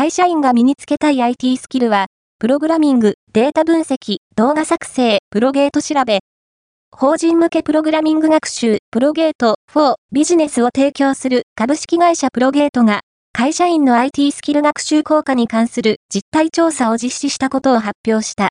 会社員が身につけたい IT スキルは、プログラミング、データ分析、動画作成、プロゲート調べ。法人向けプログラミング学習、プロゲート4ビジネスを提供する株式会社プロゲートが、会社員の IT スキル学習効果に関する実態調査を実施したことを発表した。